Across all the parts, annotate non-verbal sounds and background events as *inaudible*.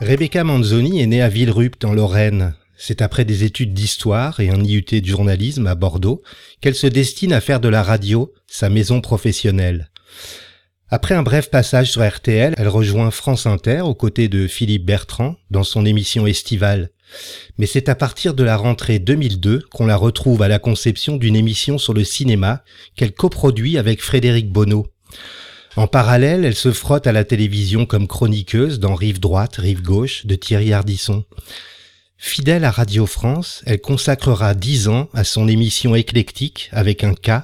Rebecca Manzoni est née à Villerupt en Lorraine. C'est après des études d'histoire et un IUT de journalisme à Bordeaux qu'elle se destine à faire de la radio sa maison professionnelle. Après un bref passage sur RTL, elle rejoint France Inter aux côtés de Philippe Bertrand dans son émission estivale. Mais c'est à partir de la rentrée 2002 qu'on la retrouve à la conception d'une émission sur le cinéma qu'elle coproduit avec Frédéric Bonneau. En parallèle, elle se frotte à la télévision comme chroniqueuse dans Rive droite, Rive gauche de Thierry Ardisson. Fidèle à Radio France, elle consacrera dix ans à son émission éclectique avec un K,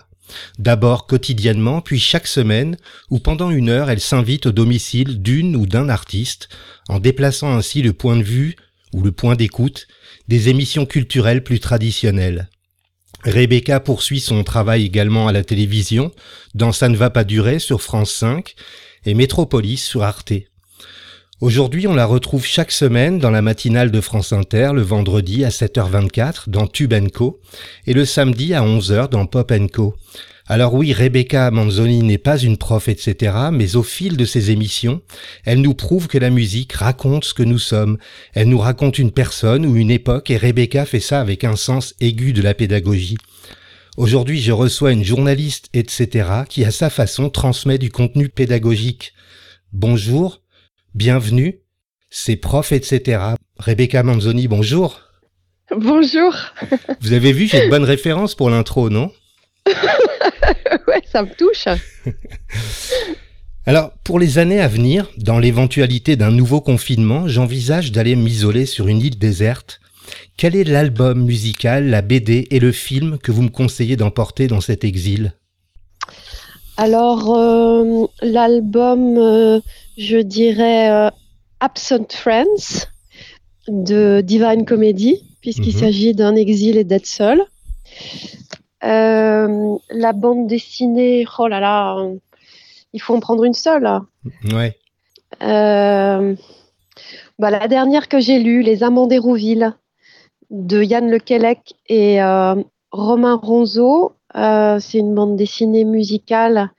d'abord quotidiennement, puis chaque semaine, où pendant une heure elle s'invite au domicile d'une ou d'un artiste, en déplaçant ainsi le point de vue ou le point d'écoute des émissions culturelles plus traditionnelles. Rebecca poursuit son travail également à la télévision, dans Ça ne va pas durer sur France 5 et Métropolis sur Arte. Aujourd'hui, on la retrouve chaque semaine dans la matinale de France Inter, le vendredi à 7h24 dans Tube Co et le samedi à 11h dans Pop Co. Alors oui, Rebecca Manzoni n'est pas une prof, etc., mais au fil de ses émissions, elle nous prouve que la musique raconte ce que nous sommes. Elle nous raconte une personne ou une époque et Rebecca fait ça avec un sens aigu de la pédagogie. Aujourd'hui, je reçois une journaliste, etc., qui à sa façon transmet du contenu pédagogique. Bonjour, bienvenue, c'est prof, etc. Rebecca Manzoni, bonjour. Bonjour. Vous avez vu, j'ai de bonnes références pour l'intro, non? *laughs* Ouais, ça me touche. *laughs* Alors, pour les années à venir, dans l'éventualité d'un nouveau confinement, j'envisage d'aller m'isoler sur une île déserte. Quel est l'album musical, la BD et le film que vous me conseillez d'emporter dans cet exil? Alors, euh, l'album, euh, je dirais euh, Absent Friends de Divine Comedy, puisqu'il Mhm. s'agit d'un exil et d'être seul. Euh, la bande dessinée, oh là là, il faut en prendre une seule. Ouais. Euh, bah, la dernière que j'ai lue, Les Amants d'Hérouville, de Yann Lequelec et euh, Romain Ronzeau. Euh, c'est une bande dessinée musicale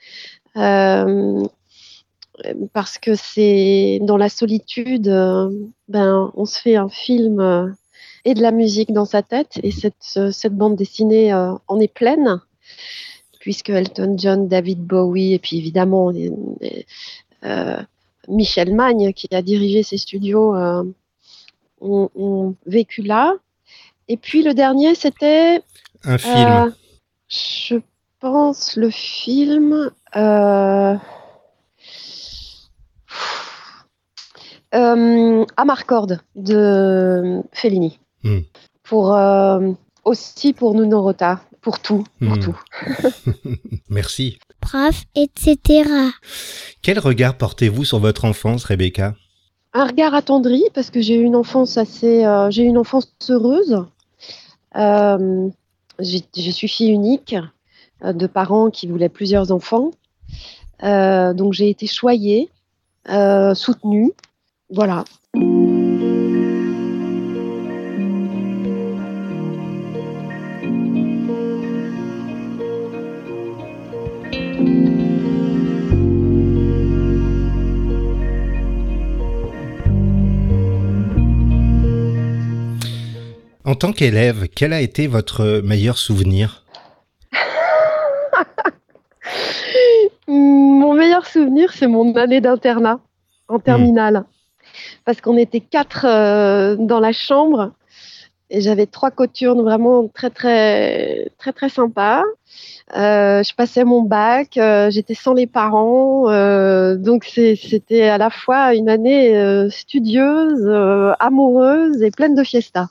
parce que c'est dans la solitude, euh, ben, on se fait un film et de la musique dans sa tête et cette, cette bande dessinée euh, en est pleine puisque Elton John, David Bowie et puis évidemment euh, Michel Magne, qui a dirigé ces studios, euh, ont, ont vécu là. Et puis le dernier, c'était, Un film. euh, je pense, le film. euh, Amarcord de Fellini. Hmm. Pour, euh, aussi pour Nuno Rota, pour tout, pour Hmm. tout. *laughs* Merci. Prof, etc. Quel regard portez-vous sur votre enfance, Rebecca? Un regard attendri parce que j'ai eu une enfance assez, euh, j'ai eu une enfance heureuse. Euh, je suis fille unique euh, de parents qui voulaient plusieurs enfants, Euh, donc j'ai été choyée, euh, soutenue, voilà. En tant qu'élève, quel a été votre meilleur souvenir? *laughs* Mon meilleur souvenir, c'est mon année d'internat en terminale. parce qu'on était quatre dans la chambre et j'avais trois coturnes vraiment très très très très sympas. Euh, je passais mon bac, euh, j'étais sans les parents, euh, donc c'était à la fois une année euh, studieuse, euh, amoureuse et pleine de fiesta.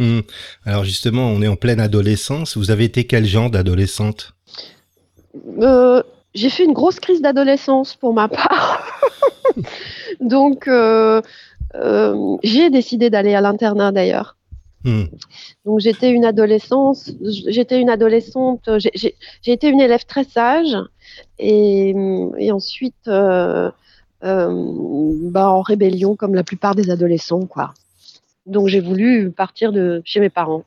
Hmm. Alors justement, on est en pleine adolescence. Vous avez été quel genre d'adolescente? J'ai fait une grosse crise d'adolescence pour ma part, *laughs* donc j'ai décidé d'aller à l'internat d'ailleurs. Hmm. Donc j'étais une adolescente, j'étais une adolescente, j'ai été une élève très sage et, et ensuite euh, euh, bah, en rébellion comme la plupart des adolescents quoi. Donc j'ai voulu partir de chez mes parents.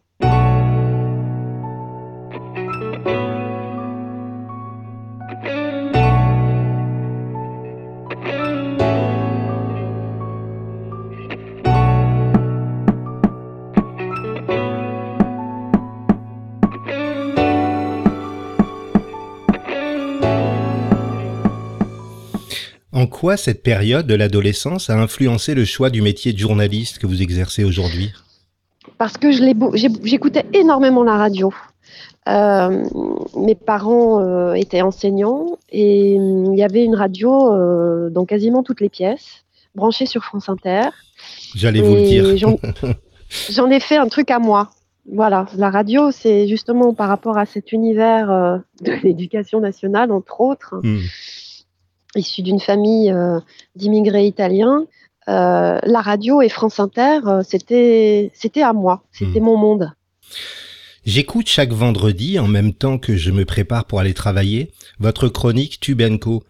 Quoi cette période de l'adolescence a influencé le choix du métier de journaliste que vous exercez aujourd'hui? Parce que j'écoutais énormément la radio. Euh, mes parents euh, étaient enseignants et il y avait une radio euh, dans quasiment toutes les pièces, branchée sur France Inter. J'allais vous le dire. *laughs* J'en ai fait un truc à moi. Voilà, la radio, c'est justement par rapport à cet univers de l'éducation nationale, entre autres. Hmm issu d'une famille euh, d'immigrés italiens, euh, la radio et France Inter, euh, c'était c'était à moi, c'était hmm. mon monde. J'écoute chaque vendredi, en même temps que je me prépare pour aller travailler, votre chronique Tubenco.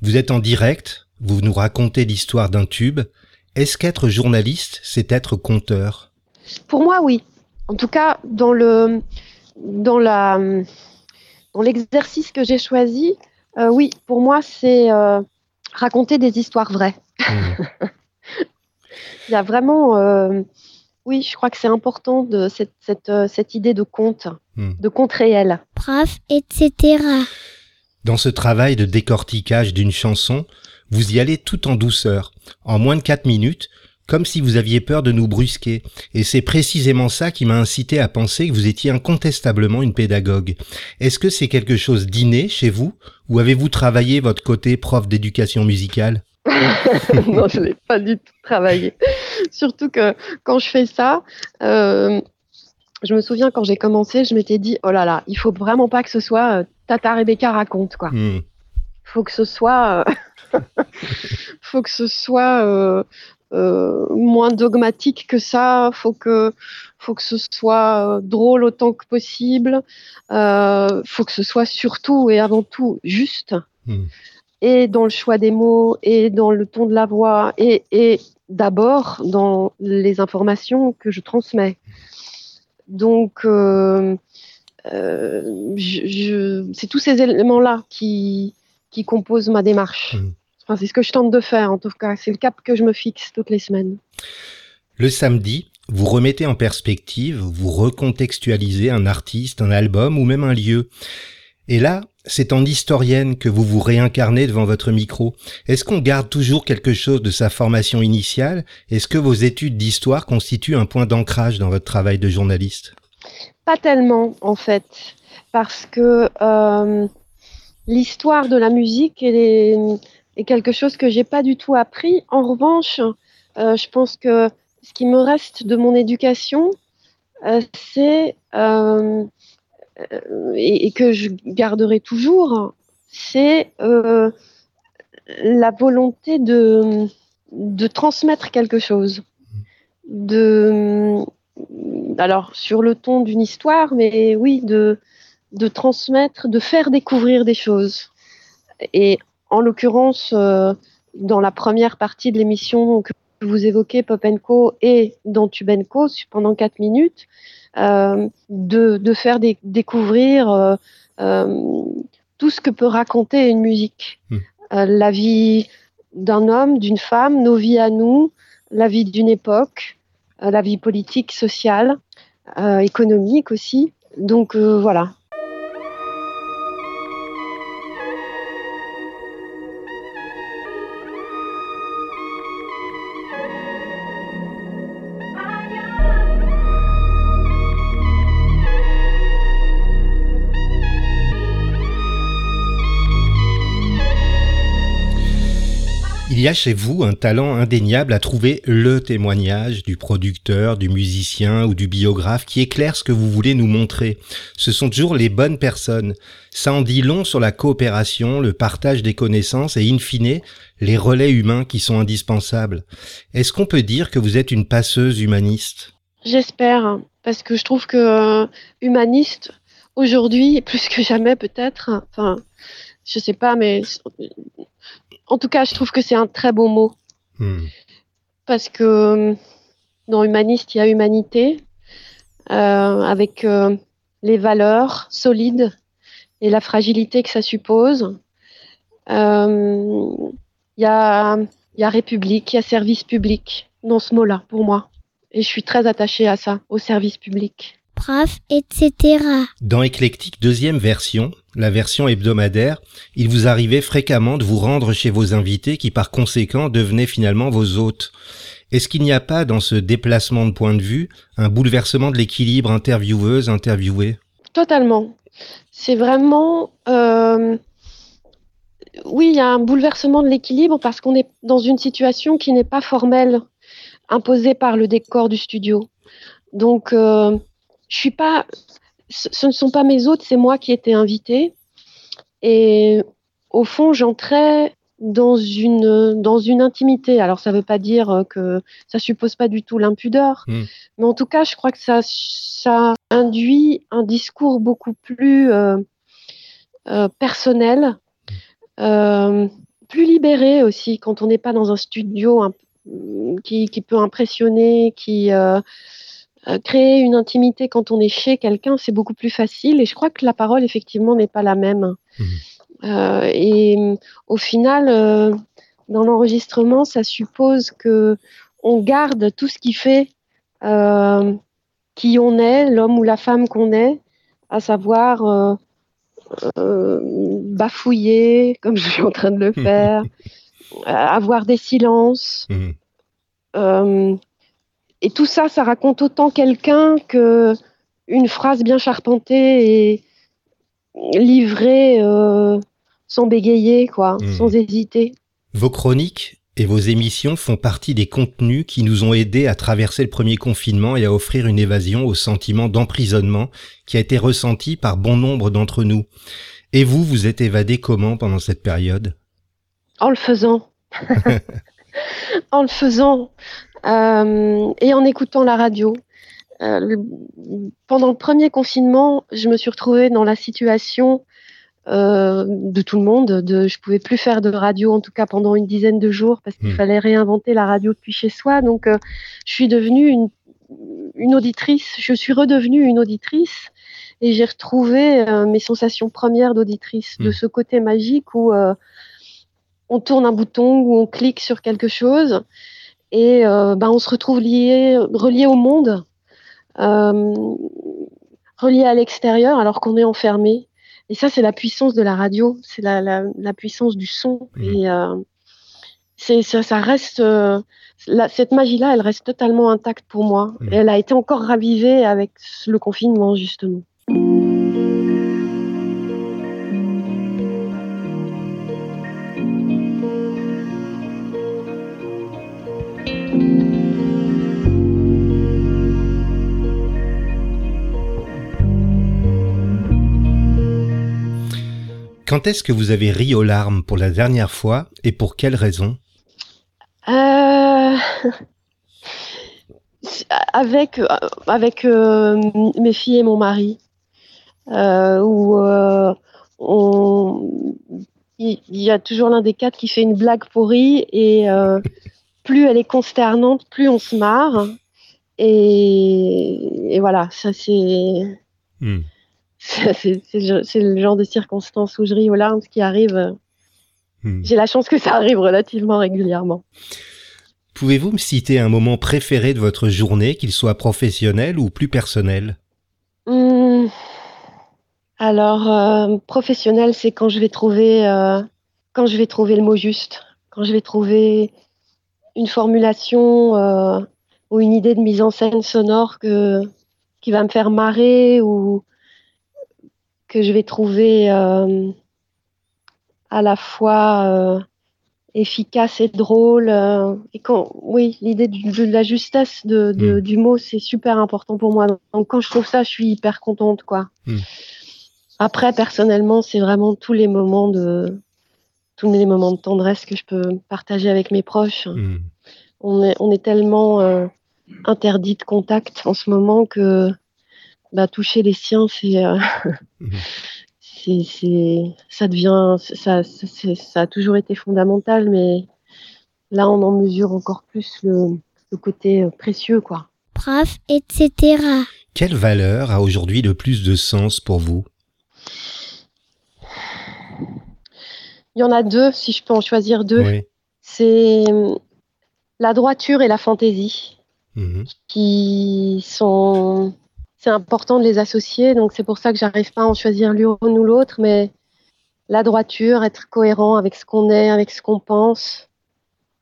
Vous êtes en direct, vous nous racontez l'histoire d'un tube. Est-ce qu'être journaliste, c'est être conteur? Pour moi, oui. En tout cas, dans le dans la dans l'exercice que j'ai choisi, euh, oui, pour moi, c'est euh, raconter des histoires vraies. Mmh. *laughs* Il y a vraiment, euh, oui, je crois que c'est important de cette, cette, idée de conte, mmh. de conte réel. Prof, etc. Dans ce travail de décortiquage d'une chanson, vous y allez tout en douceur. En moins de 4 minutes, comme si vous aviez peur de nous brusquer. Et c'est précisément ça qui m'a incité à penser que vous étiez incontestablement une pédagogue. Est-ce que c'est quelque chose d'inné chez vous? Ou avez-vous travaillé votre côté prof d'éducation musicale? *laughs* *laughs* Non, je l'ai pas du tout travaillé. Surtout que quand je fais ça, euh, je me souviens quand j'ai commencé, je m'étais dit oh là là, il faut vraiment pas que ce soit euh, Tata Rebecca raconte quoi. Il hmm. Faut que ce soit, euh, *laughs* faut que ce soit euh, moins dogmatique que ça. Faut que, faut que ce soit euh, drôle autant que possible. Euh, faut que ce soit surtout et avant tout juste. Hmm. Et dans le choix des mots, et dans le ton de la voix, et, et d'abord dans les informations que je transmets. Donc, euh, euh, je, c'est tous ces éléments-là qui, qui composent ma démarche. Hmm c'est ce que je tente de faire en tout cas. C'est le cap que je me fixe toutes les semaines. Le samedi, vous remettez en perspective, vous recontextualisez un artiste, un album ou même un lieu. Et là, c'est en historienne que vous vous réincarnez devant votre micro. Est-ce qu'on garde toujours quelque chose de sa formation initiale? Est-ce que vos études d'histoire constituent un point d'ancrage dans votre travail de journaliste? Pas tellement, en fait, parce que euh, l'histoire de la musique, elle est quelque chose que j'ai pas du tout appris. En revanche, euh, je pense que ce qui me reste de mon éducation, euh, c'est euh, et, que je garderai toujours, c'est la volonté de, de transmettre quelque chose. De, alors, sur le ton d'une histoire, mais oui, de, de transmettre, de faire découvrir des choses. Et en l'occurrence, euh, dans la première partie de l'émission que vous évoquez, Popenko et dans Tubenko, pendant quatre minutes, euh, de, faire découvrir euh, tout ce que peut raconter une musique. Hmm. la vie d'un homme, d'une femme, nos vies à nous, la vie d'une époque, la vie politique, sociale, économique aussi. Donc voilà, Il y a chez vous un talent indéniable à trouver le témoignage du producteur, du musicien ou du biographe qui éclaire ce que vous voulez nous montrer. Ce sont toujours les bonnes personnes. Ça en dit long sur la coopération, le partage des connaissances et in fine, les relais humains qui sont indispensables. Est-ce qu'on peut dire que vous êtes une passeuse humaniste? J'espère, parce que je trouve que euh, humaniste, aujourd'hui, *laughs* plus que jamais peut-être, enfin, je sais pas, mais en tout cas, je trouve que c'est un très beau mot. Hmm. Parce que euh, dans humaniste, il y a humanité, euh, avec euh, les valeurs solides et la fragilité que ça suppose. Il y, a, y a république, il y a service public dans ce mot-là, pour moi. Et je suis très attachée à ça, au service public etc. Dans Éclectique deuxième version, la version hebdomadaire, il vous arrivait fréquemment de vous rendre chez vos invités qui par conséquent devenaient finalement vos hôtes. Est-ce qu'il n'y a pas dans ce déplacement de point de vue un bouleversement de l'équilibre intervieweuse-interviewée Totalement. C'est vraiment... Euh, oui, il y a un bouleversement de l'équilibre parce qu'on est dans une situation qui n'est pas formelle, imposée par le décor du studio. Donc, euh, je suis pas, ce ne sont pas mes hôtes, c'est moi qui étais invitée. Et au fond, j'entrais dans une, dans une intimité. Alors, ça ne veut pas dire que ça suppose pas du tout l'impudeur, hmm. mais en tout cas, je crois que ça, ça induit un discours beaucoup plus euh, euh, personnel, euh, plus libéré aussi, quand on n'est pas dans un studio qui, qui, peut impressionner, qui euh, créer une intimité quand on est chez quelqu'un, c'est beaucoup plus facile. Et je crois que la parole, effectivement, n'est pas la même. Mmh. Euh, et au final, euh, dans l'enregistrement, ça suppose que on garde tout ce qui fait qui on est, l'homme ou la femme qu'on est, à savoir bafouiller, comme *laughs* je suis en train de le faire, *laughs* avoir des silences. Mmh et tout ça, ça raconte autant quelqu'un que une phrase bien charpentée et livrée euh, sans bégayer, quoi, hmm. sans hésiter. Vos chroniques et vos émissions font partie des contenus qui nous ont aidés à traverser le premier confinement et à offrir une évasion au sentiment d'emprisonnement qui a été ressenti par bon nombre d'entre nous. Et vous, vous êtes évadé comment pendant cette période? En le faisant. *laughs* en le faisant. Euh, et en écoutant la radio. Euh, pendant le premier confinement, je me suis retrouvée dans la situation euh, de tout le monde. De, je pouvais plus faire de radio, en tout cas pendant une dizaine de jours, parce qu'il hmm. fallait réinventer la radio depuis chez soi. Donc, je suis devenue une, une, auditrice. Je suis redevenue une auditrice et j'ai retrouvé mes sensations premières d'auditrice, de hmm. ce côté magique où on tourne un bouton, où on clique sur quelque chose et ben, on se retrouve lié, relié au monde, euh, relié à l'extérieur alors qu'on est enfermé. Et ça, c'est la puissance de la radio, c'est la, la, la, puissance du son. Mmh. Et euh, ça, ça, reste euh, la, cette magie-là, elle reste totalement intacte pour moi. Mmh. Et elle a été encore ravivée avec le confinement justement. Quand est-ce que vous avez ri aux larmes pour la dernière fois et pour quelle raison? *laughs* Euh, Avec, avec euh, mes filles et mon mari. Euh, où il y, a toujours l'un des quatre qui fait une blague pourrie et plus elle est consternante, plus on se marre. Et, voilà, ça c'est. Hmm. C'est le genre de circonstances où je ris aux larmes, qui arrive. Hmm. J'ai la chance que ça arrive relativement régulièrement. Pouvez-vous me citer un moment préféré de votre journée, qu'il soit professionnel ou plus personnel? Hmm. Alors, euh, professionnel, c'est quand je vais trouver euh, quand je vais trouver le mot juste, quand je vais trouver une formulation euh, ou une idée de mise en scène sonore que, qui va me faire marrer ou que je vais trouver euh, à la fois euh, efficace et drôle. euh, et quand, oui, l'idée de, la justesse de, de- Mm. du mot, c'est super important pour moi. Donc quand je trouve ça, je suis hyper contente, quoi. Mm. Après, personnellement, c'est vraiment tous les moments de tous les moments de tendresse que je peux partager avec mes proches. Hmm. On est, on est tellement interdit de contact en ce moment que bah, toucher les siens, c'est, euh, Mhm. *laughs* c'est, c'est, ça devient, ça, ça, c'est- ça a toujours été fondamental, mais là, on en mesure encore plus le, le côté euh, précieux, quoi. prof, etc. Quelle valeur a aujourd'hui le plus de sens pour vous? Il y en a deux, si je peux en choisir deux. Oui. C'est euh, la droiture et la fantaisie. Mhm. qui sont. C'est important de les associer, donc c'est pour ça que j'arrive pas à en choisir l'une ou l'autre, mais la droiture, être cohérent avec ce qu'on est, avec ce qu'on pense,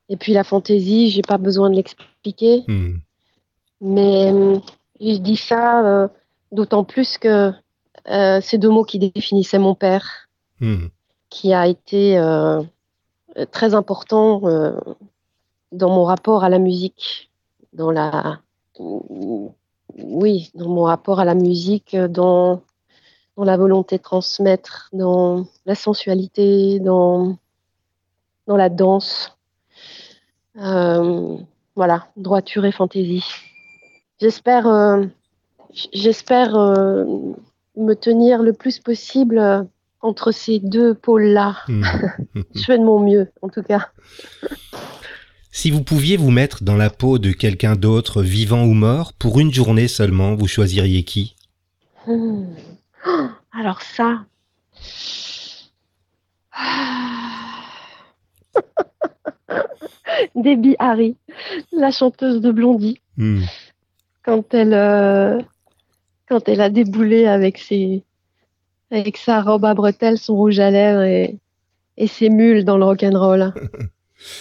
et puis la fantaisie, j'ai pas besoin de l'expliquer, Hmm. mais euh, je dis ça euh, d'autant plus que euh, c'est deux mots qui définissaient mon père, Hmm. qui a été euh, très important dans mon rapport à la musique, dans la oui, dans mon rapport à la musique, dans, dans la volonté de transmettre, dans la sensualité, dans, dans la danse. Euh, voilà, droiture et fantaisie. J'espère euh, j'espère euh, me tenir le plus possible entre ces deux pôles-là. Hmm. *laughs* Je fais de mon mieux, en tout cas. *laughs* Si vous pouviez vous mettre dans la peau de quelqu'un d'autre, vivant ou mort, pour une journée seulement, vous choisiriez qui? Hmm. Oh, Alors ça. Debbie Harry, la chanteuse de Blondie, Hmm. quand elle, euh, quand elle a déboulé avec, ses, avec sa robe à bretelles, son rouge à lèvres et, et ses mules dans le rock'n'roll. *laughs*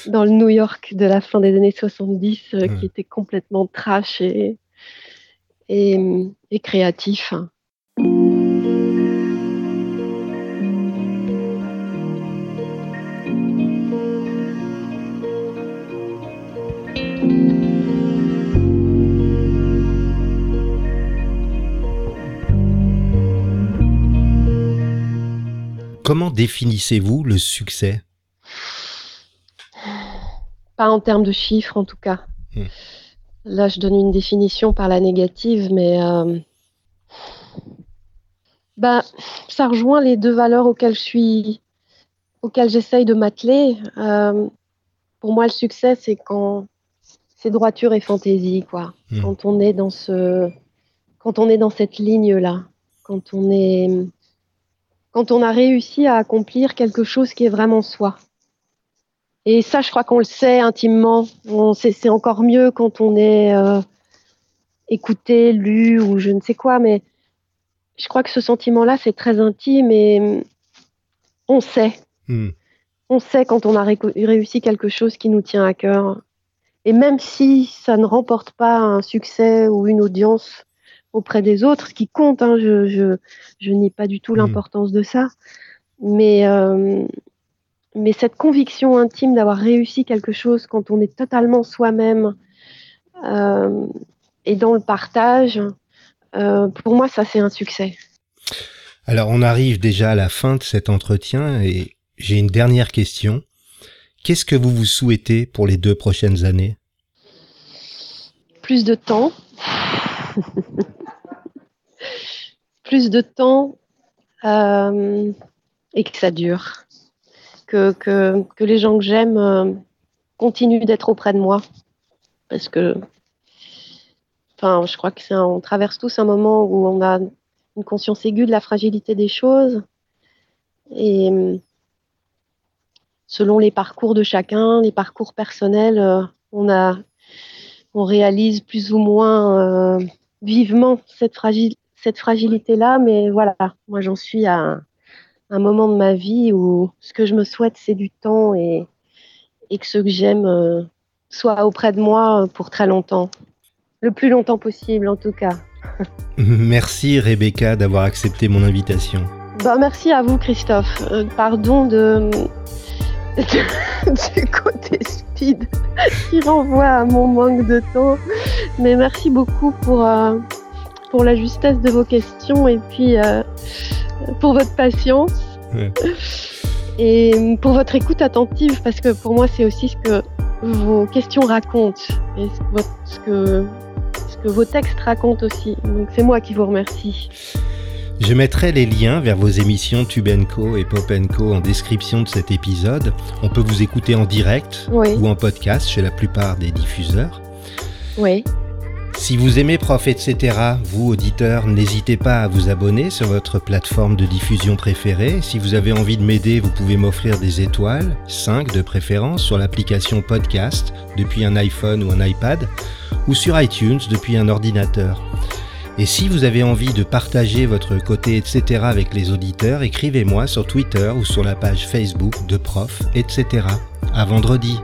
dans le New York de la fin des années 70, euh, qui était complètement trash et, et, et créatif. Comment définissez-vous le succès? Pas en termes de chiffres, en tout cas. Hmm. Là, je donne une définition par la négative, mais euh, bah, ça rejoint les deux valeurs auxquelles je suis, auxquelles j'essaye de m'atteler. Euh, pour moi, le succès, c'est quand c'est droiture et fantaisie, quoi. Hmm. Quand on est dans ce, quand on est dans cette ligne-là, quand on est, quand on a réussi à accomplir quelque chose qui est vraiment soi. Et ça, je crois qu'on le sait intimement. On sait, c'est encore mieux quand on est euh, écouté, lu ou je ne sais quoi. Mais je crois que ce sentiment-là, c'est très intime et hum, on sait. Hmm. On sait quand on a réussi quelque chose qui nous tient à cœur. Et même si ça ne remporte pas un succès ou une audience auprès des autres, ce qui compte, hein, je, je, je nie pas du tout Mm. l'importance de ça, mais, euh, mais cette conviction intime d'avoir réussi quelque chose quand on est totalement soi-même euh, et dans le partage, euh, pour moi, ça c'est un succès. Alors on arrive déjà à la fin de cet entretien et j'ai une dernière question. Qu'est-ce que vous vous souhaitez pour les deux prochaines années? Plus de temps. plus de temps euh, et que ça dure. Que, les gens que j'aime euh, continuent d'être auprès de moi. Parce que, enfin, je crois que un- on traverse tous un moment où on a une conscience aiguë de la fragilité des choses. Et selon les parcours de chacun, les parcours personnels, euh, on a on réalise plus ou moins euh, vivement cette, cette fragilité-là. Mais voilà, moi j'en suis à un, moment de ma vie où ce que je me souhaite, c'est du temps et, et que ceux que j'aime euh, soient auprès de moi euh, pour très longtemps. Le plus longtemps possible, en tout cas. *laughs* Merci Rebecca d'avoir accepté mon invitation. Bah, merci à vous, Christophe. Euh, pardon de, *laughs* du côté speed qui renvoie à mon manque de temps. Mais merci beaucoup pour, euh, pour la justesse de vos questions et puis pour votre patience. *laughs* Et pour votre écoute attentive, parce que pour moi, c'est aussi ce que vos questions racontent et ce que, ce que vos textes racontent aussi. Donc c'est moi qui vous remercie. Je mettrai les liens vers vos émissions Tubenco et Popenco en description de cet épisode. On peut vous écouter en direct ou en podcast chez la plupart des diffuseurs. Oui. Si vous aimez Prof, etc., vous, auditeurs, n'hésitez pas à vous abonner sur votre plateforme de diffusion préférée. Si vous avez envie de m'aider, vous pouvez m'offrir des étoiles, 5 de préférence, sur l'application podcast depuis un iPhone ou un iPad, ou sur iTunes depuis un ordinateur. Et si vous avez envie de partager votre côté etc. avec les auditeurs, écrivez-moi sur Twitter ou sur la page Facebook de Prof, etc. À vendredi.